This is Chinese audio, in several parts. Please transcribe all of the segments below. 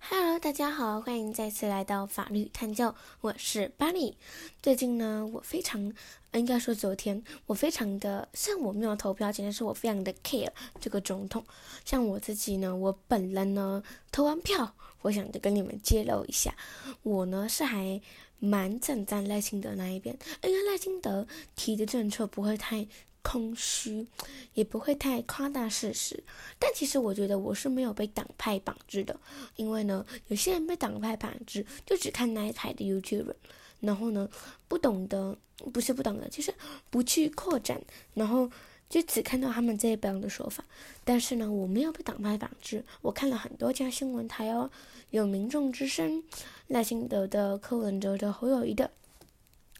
Hello，大家好，欢迎再次来到法律探究，我是巴里。最近呢，我非常，应该说昨天，我非常的，虽然我没有投票，但是我非常的 care 这个总统。像我自己呢，我本人呢投完票，我想就跟你们揭露一下，我呢是还蛮站在赖清德那一边，因为赖清德提的政策不会太。空虚，也不会太夸大事实。但其实我觉得我是没有被党派绑制的，因为呢，有些人被党派绑制，就只看那一台的 YouTube，然后呢，不懂得，不是不懂得，就是不去扩展，然后就只看到他们这一边的说法。但是呢，我没有被党派绑制，我看了很多家新闻台哦，有民众之声、赖清德的、柯文哲的、侯友谊的。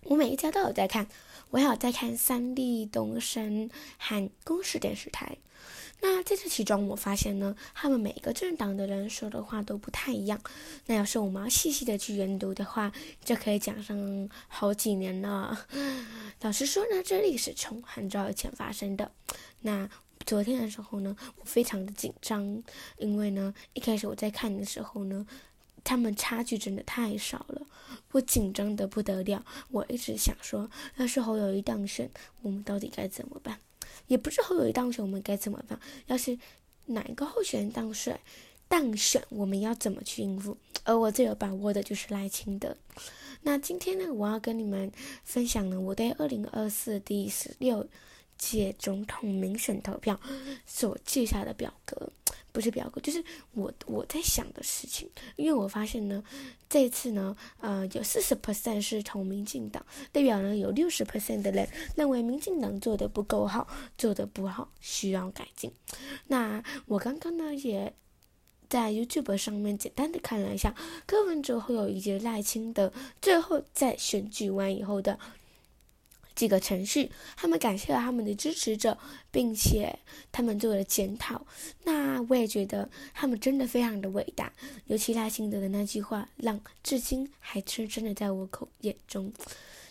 我每一家都有在看，我还有在看三立、东升和公视电视台。那在这其中，我发现呢，他们每一个政党的人说的话都不太一样。那要是我们要细细的去研读的话，就可以讲上好几年了。老实说呢，这历史从很早以前发生的。那昨天的时候呢，我非常的紧张，因为呢，一开始我在看的时候呢。他们差距真的太少了，我紧张的不得了。我一直想说，要是侯友谊当选，我们到底该怎么办？也不是侯友谊当选，我们该怎么办？要是哪一个候选人当选，当选，我们要怎么去应付？而我最有把握的就是赖清德。那今天呢，我要跟你们分享呢，我对二零二四第十六届总统民选投票所记下的表格。不是表哥，就是我我在想的事情，因为我发现呢，这次呢，呃，有四十 percent 是投民进党，代表呢有六十 percent 的人认为民进党做的不够好，做的不好，需要改进。那我刚刚呢也在 YouTube 上面简单的看了一下柯文哲会有一节赖清德最后在选举完以后的。几个程序，他们感谢了他们的支持者，并且他们做了检讨。那我也觉得他们真的非常的伟大。尤其赖清德的那句话，让至今还深深的在我口眼中。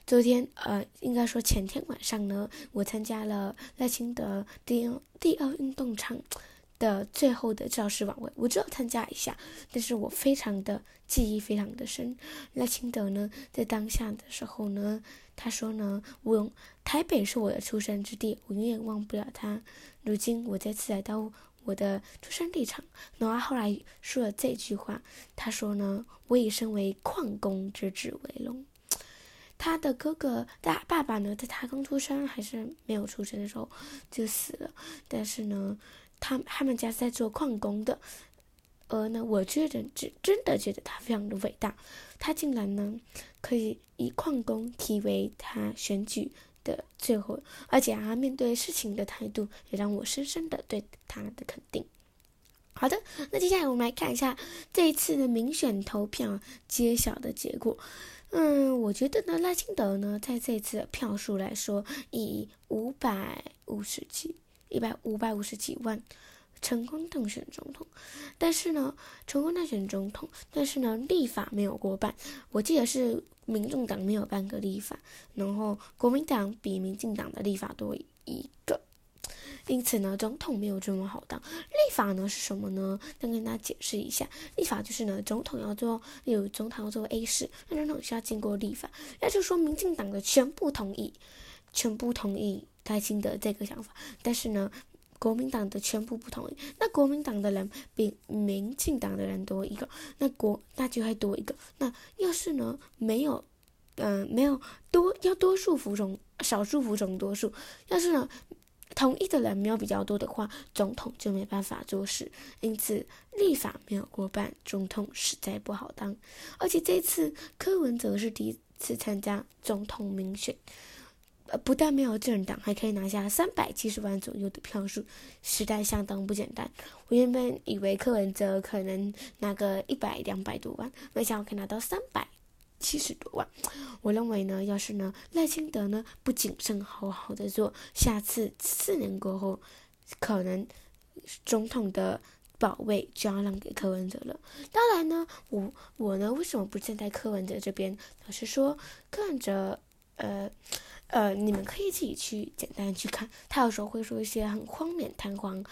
昨天，呃，应该说前天晚上呢，我参加了赖清德第第二运动场的最后的教师晚会，我只有参加一下，但是我非常的记忆非常的深。赖清德呢，在当下的时候呢。他说呢，我台北是我的出生之地，我永远忘不了他。如今我再次来到我的出生地场，然后后来说了这句话。他说呢，我以身为矿工之子为荣。他的哥哥大爸爸呢，在他刚出生还是没有出生的时候就死了，但是呢，他他们家是在做矿工的。而呢，我觉得真真的觉得他非常的伟大，他竟然呢可以以矿工提为他选举的最后，而且啊面对事情的态度也让我深深的对他的肯定。好的，那接下来我们来看一下这一次的民选投票揭晓的结果。嗯，我觉得呢，赖清德呢在这次的票数来说，以五百五十几、一百五百五十几万。成功当选总统，但是呢，成功当选总统，但是呢，立法没有过半。我记得是民众党没有半个立法，然后国民党比民进党的立法多一个，因此呢，总统没有这么好当。立法呢是什么呢？再跟大家解释一下，立法就是呢，总统要做，有总统要做 A 事，那总统需要经过立法，那就说民进党的全部同意，全部同意开心的这个想法，但是呢。国民党的全部不同意，那国民党的人比民进党的人多一个，那国那就会多一个。那要是呢没有，嗯，没有多要多数服从少数服从多数，要是呢同意的人没有比较多的话，总统就没办法做事。因此立法没有过半，总统实在不好当。而且这次柯文哲是第一次参加总统民选。呃，不但没有政党，还可以拿下三百七十万左右的票数，实在相当不简单。我原本以为柯文哲可能拿个一百两百多万，没想到可以拿到三百七十多万。我认为呢，要是呢赖清德呢不谨慎好好的做，下次四年过后，可能总统的宝位就要让给柯文哲了。当然呢，我我呢为什么不站在柯文哲这边？老实说，柯文哲呃。呃，你们可以自己去简单去看，他有时候会说一些很荒谬、弹簧、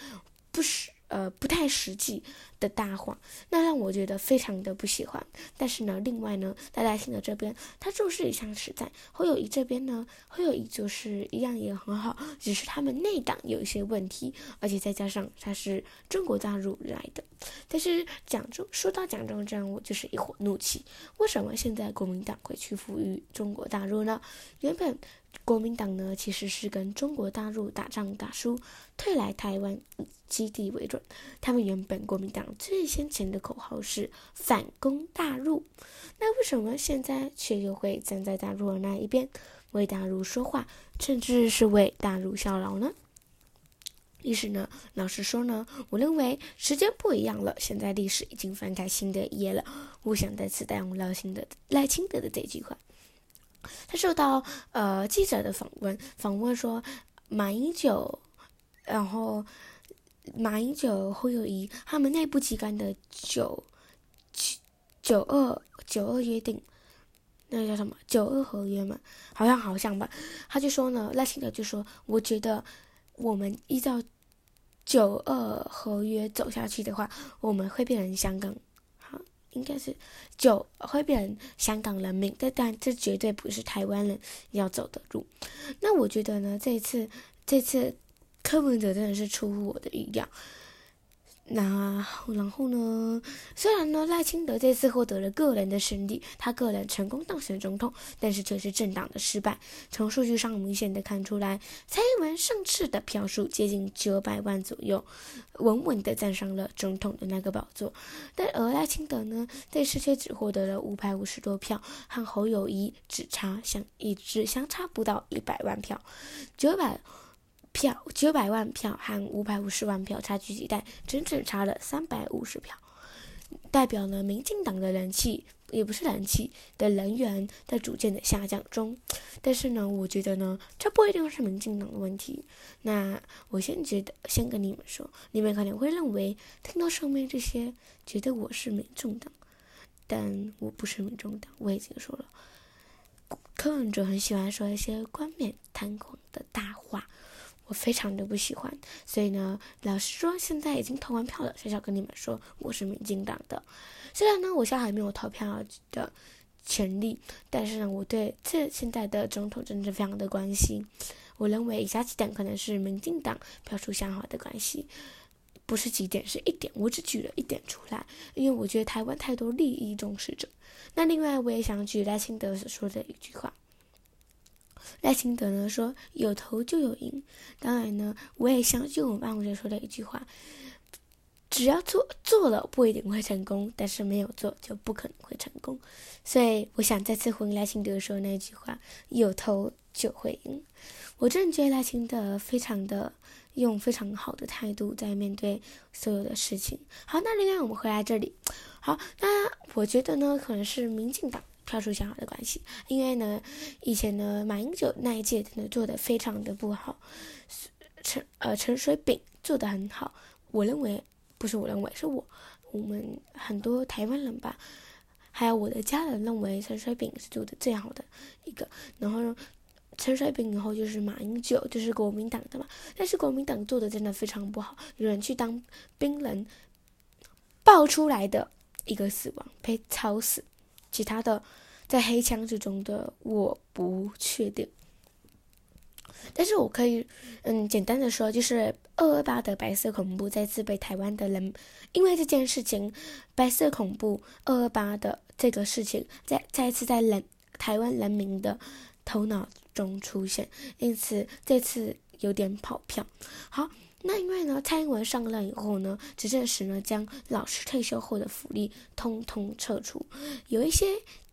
不实、呃，不太实际的大话，那让我觉得非常的不喜欢。但是呢，另外呢，在赖清德这边，他就是一向实在；侯友谊这边呢，侯友谊就是一样也很好，只是他们内党有一些问题，而且再加上他是中国大陆来的。但是蒋中说到蒋中正，我就是一伙怒气。为什么现在国民党会屈服于中国大陆呢？原本。国民党呢，其实是跟中国大陆打仗打输，退来台湾基地为准。他们原本国民党最先前的口号是反攻大陆，那为什么现在却又会站在大陆的那一边，为大陆说话，甚至是为大陆效劳呢？历史呢，老实说呢，我认为时间不一样了，现在历史已经翻开新的一页了。我想再次带用赖清德赖清德的这句话。他受到呃记者的访问，访问说马英九，然后马英九、侯友谊他们内部机关的九九九二九二约定，那叫什么九二合约嘛？好像好像吧。他就说呢，赖清德就说，我觉得我们依照九二合约走下去的话，我们会变成香港。应该是就会变香港人民，但但这绝对不是台湾人要走的路。那我觉得呢，这次这次柯文哲真的是出乎我的意料。那然后呢？虽然呢，赖清德这次获得了个人的胜利，他个人成功当选总统，但是却是政党的失败。从数据上明显的看出来，蔡英文上次的票数接近九百万左右，稳稳的站上了总统的那个宝座。但而赖清德呢，这次却只获得了五百五十多票，和侯友谊只差相一只相差不到一百万票，九百。票九百万票和五百五十万票差距极大，整整差了三百五十票，代表了民进党的人气也不是人气的人员在逐渐的下降中。但是呢，我觉得呢，这不一定是民进党的问题。那我先觉得，先跟你们说，你们可能会认为听到上面这些，觉得我是民众党，但我不是民众党。我已经说了，柯文哲很喜欢说一些冠冕堂皇的大话。我非常的不喜欢，所以呢，老实说，现在已经投完票了。小小跟你们说，我是民进党的。虽然呢，我现在还没有投票的权利，但是呢，我对这现在的总统政治非常的关心。我认为以下几点可能是民进党票数相好的关系，不是几点，是一点。我只举了一点出来，因为我觉得台湾太多利益重视者。那另外，我也想举赖清德所说的一句话。赖清德呢说：“有头就有赢。”当然呢，我也相信我们办公室说的一句话：“只要做做了，不一定会成功；但是没有做，就不可能会成功。”所以，我想再次回应赖清德说那句话：“有头就会赢。”我真的觉得赖清德非常的用非常好的态度在面对所有的事情。好，那另外我们回来这里。好，那我觉得呢，可能是民进党。票数相好的关系，因为呢，以前呢，马英九那一届真的做的非常的不好，陈呃陈水扁做的很好，我认为不是我认为是我我们很多台湾人吧，还有我的家人认为陈水扁是做的最好的一个，然后陈水扁以后就是马英九，就是国民党的嘛，但是国民党做的真的非常不好，有人去当兵人，爆出来的一个死亡被吵死。其他的，在黑枪之中的我不确定，但是我可以，嗯，简单的说，就是二二八的白色恐怖再次被台湾的人，因为这件事情，白色恐怖二二八的这个事情，再再次在人台湾人民的头脑中出现，因此这次有点跑票。好。那因为呢，蔡英文上任以后呢，执政时呢，将老师退休后的福利通通撤除，有一些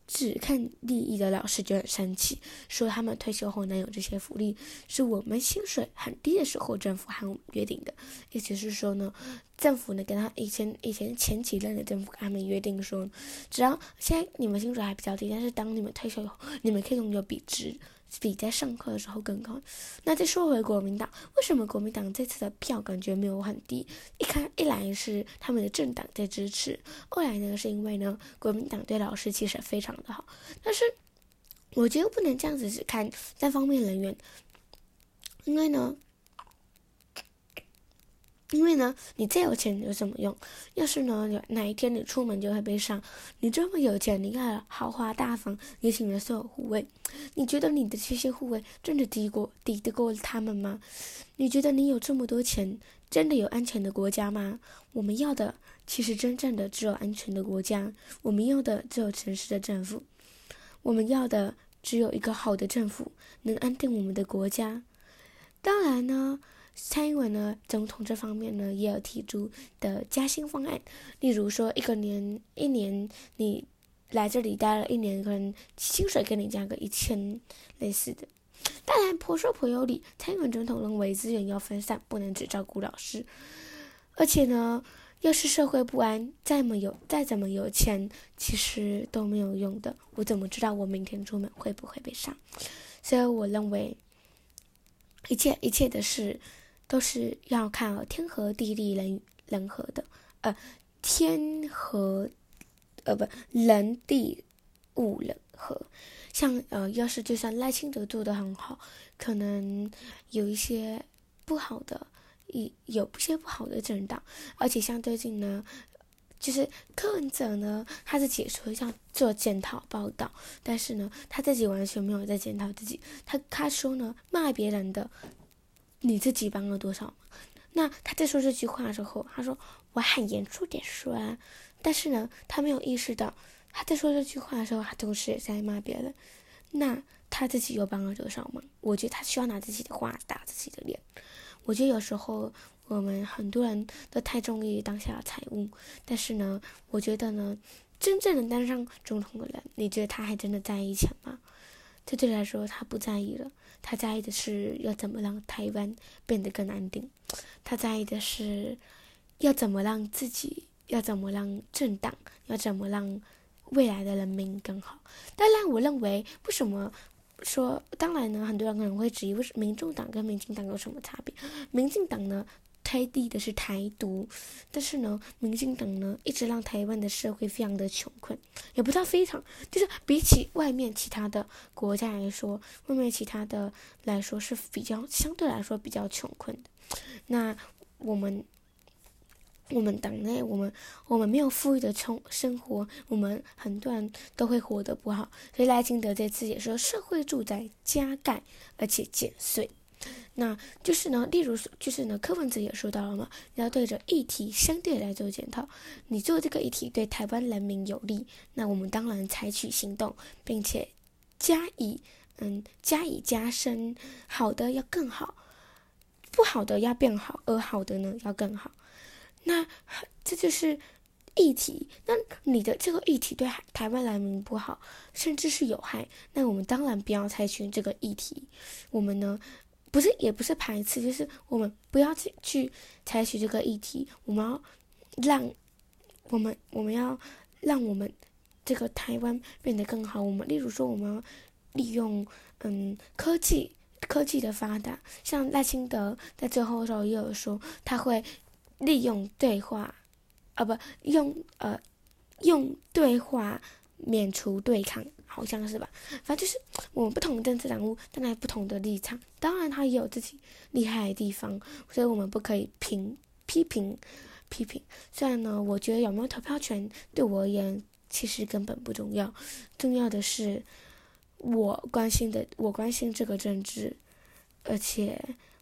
只看利益的老师就很生气，说他们退休后能有这些福利，是我们薪水很低的时候政府和我们约定的，意思是说呢，政府呢跟他以前以前前几任的政府跟他们约定说，只要现在你们薪水还比较低，但是当你们退休以后，你们可以拥有比值。比在上课的时候更高。那再说回国民党，为什么国民党这次的票感觉没有很低？一看一来是他们的政党在支持，二来呢是因为呢国民党对老师其实非常的好。但是我觉得不能这样子只看单方面人员，因为呢因为呢，你再有钱有什么用？要是呢，有哪一天你出门就会被上，你这么有钱，你看豪华大房，也请了所有护卫，你觉得你的这些护卫真的抵过抵得过他们吗？你觉得你有这么多钱，真的有安全的国家吗？我们要的其实真正的只有安全的国家，我们要的只有诚实的政府，我们要的只有一个好的政府，能安定我们的国家。当然呢。蔡英文呢，总统这方面呢，也有提出的加薪方案，例如说，一个年一年你来这里待了一年，可能薪水给你加个一千，类似的。当然，婆说婆有理，蔡英文总统认为资源要分散，不能只照顾老师。而且呢，要是社会不安，再么有再怎么有钱，其实都没有用的。我怎么知道我明天出门会不会被杀？所以我认为，一切一切的事。都是要看天和地利人人和的，呃，天和，呃不人地物人和。像呃，要是就算赖清德做的很好，可能有一些不好的，一有一些不好的政党，而且像最近呢，就是柯文哲呢，他是解说要做检讨报道，但是呢，他自己完全没有在检讨自己，他他说呢，骂别人的。你自己帮了多少？那他在说这句话的时候，他说我很严肃点说啊，但是呢，他没有意识到他在说这句话的时候，他同时也在骂别人。那他自己又帮了多少忙？我觉得他需要拿自己的话打自己的脸。我觉得有时候我们很多人都太中意当下的财务，但是呢，我觉得呢，真正能当上总统的人，你觉得他还真的在意钱吗？这对来说，他不在意了。他在意的是要怎么让台湾变得更安定，他在意的是要怎么让自己，要怎么让政党，要怎么让未来的人民更好。当然，我认为为什么说，当然呢，很多人可能会质疑，为什么民众党跟民进党有什么差别？民进党呢？开地的是台独，但是呢，民进党呢一直让台湾的社会非常的穷困，也不知道非常，就是比起外面其他的国家来说，外面其他的来说是比较相对来说比较穷困的。那我们我们党内，我们我们没有富裕的生生活，我们很多人都会活得不好。所以赖清德这次也说，社会住宅加盖，而且减税。那就是呢，例如说，就是呢，柯文哲也说到了嘛，要对着议题相对来做检讨。你做这个议题对台湾人民有利，那我们当然采取行动，并且加以嗯加以加深，好的要更好，不好的要变好，而好的呢要更好。那这就是议题。那你的这个议题对台湾人民不好，甚至是有害，那我们当然不要采取这个议题。我们呢？不是，也不是排斥，就是我们不要去去采取这个议题，我们要让，我们我们要让我们这个台湾变得更好。我们例如说，我们利用嗯科技科技的发达，像赖清德在最后的时候也有说，他会利用对话，啊不用呃用对话免除对抗。好像是吧，反正就是我们不同政治人物站在不同的立场，当然他也有自己厉害的地方，所以我们不可以评批评批评。虽然呢，我觉得有没有投票权对我而言其实根本不重要，重要的是我关心的，我关心这个政治，而且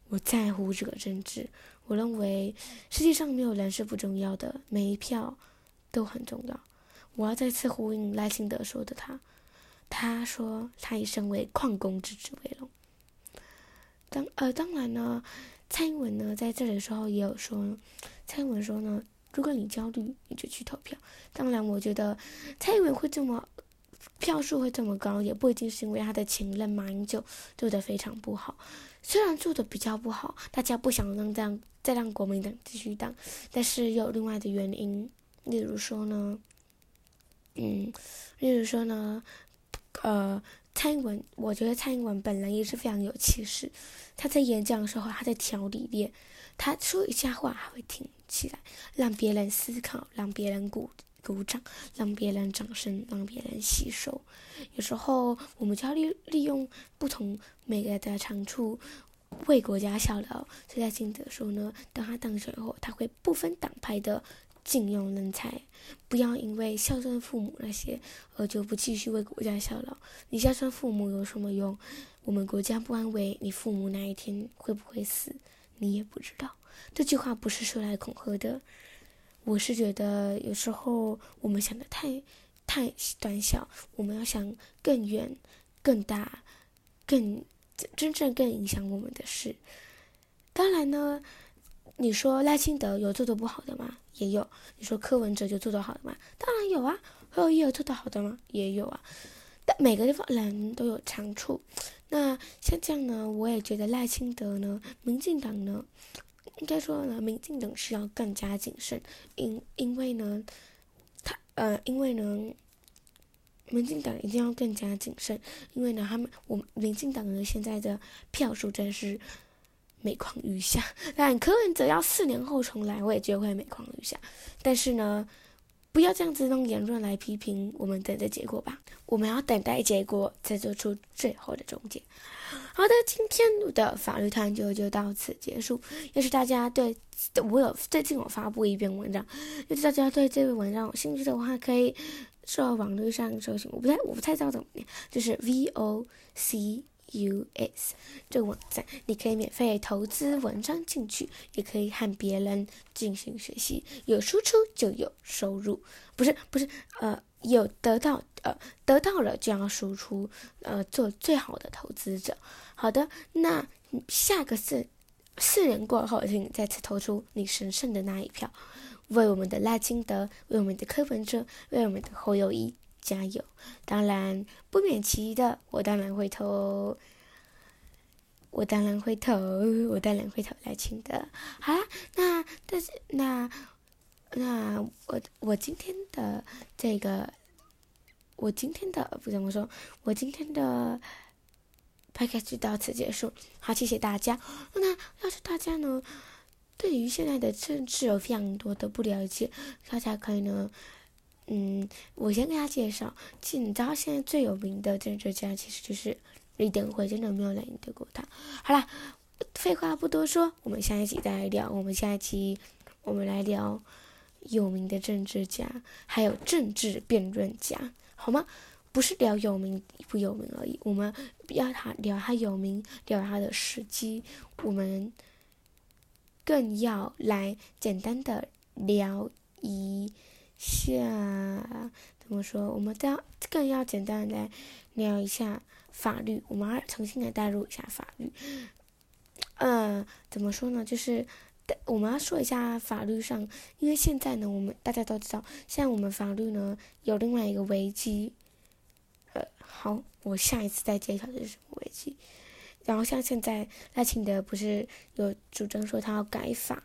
我在乎这个政治。我认为世界上没有人是不重要的，每一票都很重要。我要再次呼应赖清德说的。他他说：“他以身为矿工之子为荣。”当呃，当然呢，蔡英文呢在这里的时候也有说，蔡英文说呢，如果你焦虑，你就去投票。当然，我觉得蔡英文会这么票数会这么高，也不一定是因为他的前任马英九做的非常不好。虽然做的比较不好，大家不想让这样再让国民党继续当，但是有另外的原因，例如说呢，嗯，例如说呢。呃，蔡英文，我觉得蔡英文本人也是非常有气势。他在演讲的时候，他在条理列，他说一下话还会挺起来，让别人思考，让别人鼓鼓掌，让别人掌声，让别人吸收。有时候我们就要利利用不同每个人的长处，为国家效劳。所以赖清德说呢，当他当选后，他会不分党派的禁用人才，不要因为孝顺父母那些而就不继续为国家效劳。你孝顺父母有什么用？我们国家不安危，你父母哪一天会不会死，你也不知道。这句话不是说来恐吓的。我是觉得有时候我们想的太太短小，我们要想更远、更大、更真正更影响我们的事。当然呢，你说赖清德有做的不好的吗？也有。你说柯文哲就做的好的吗？当然有啊。何友有做的好的吗？也有啊。但每个地方人都有长处。那像这样呢，我也觉得赖清德呢，民进党呢。应该说呢，民进党是要更加谨慎，因因为呢，他呃，因为呢，民进党一定要更加谨慎，因为呢，他们我们民进党呢现在的票数真是每况愈下。但柯文哲要四年后重来，我也觉得会每况愈下。但是呢。不要这样子用言论来批评，我们等着结果吧。我们要等待结果，再做出最后的终结。好的，今天的法律探究就到此结束。要是大家对我有最近我发布一篇文章，要是大家对这篇文章有兴趣的话，可以上网络上搜寻。我不太我不太知道怎么念，就是 V O C。US 这个网站，你可以免费投资文章进去，也可以和别人进行学习。有输出就有收入，不是不是，呃，有得到，呃，得到了就要输出，呃，做最好的投资者。好的，那下个四四年过后，请再次投出你神圣的那一票，为我们的赖清德，为我们的柯文哲，为我们的侯友谊。加油！当然不免其的，我当然会投，我当然会投，我当然会投 来清的。好啦，那但是那那我我今天的这个，我今天的不怎么说，我今天的 podcast 就到此结束。好，谢谢大家。那要是大家呢，对于现在的政治有非常多的不了解，大家可以呢。嗯，我先给他介绍。其实你知道，现在最有名的政治家其实就是李登辉，真的没有来赢得过他。好啦，废话不多说，我们下一期再来聊。我们下一期我们来聊有名的政治家，还有政治辩论家，好吗？不是聊有名不有名而已，我们要他聊他有名，聊他的时机，我们更要来简单的聊一。下怎么说？我们都要更要简单的来聊一下法律，我们要重新来带入一下法律。嗯，怎么说呢？就是我们要说一下法律上，因为现在呢，我们大家都知道，现在我们法律呢有另外一个危机。呃，好，我下一次再揭晓这是什么危机。然后像现在赖清德不是有主张说他要改法。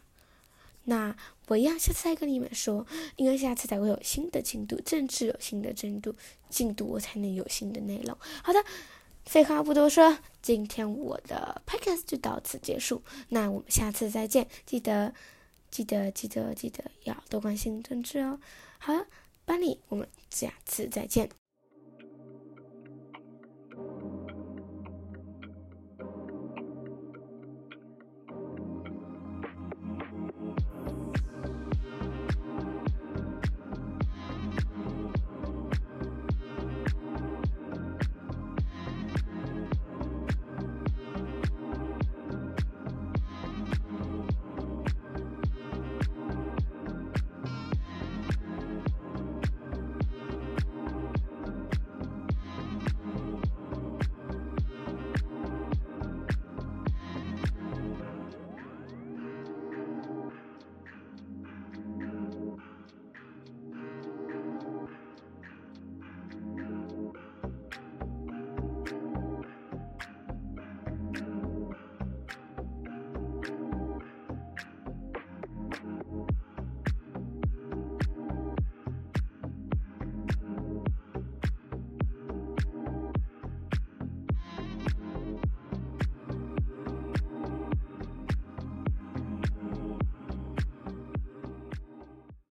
那我要下次再跟你们说，因为下次才会有新的进度，政治有新的进度，进度我才能有新的内容。好的，废话不多说，今天我的 podcast 就到此结束。那我们下次再见，记得记得记得记得要多关心政治哦。好了，班里，我们下次再见。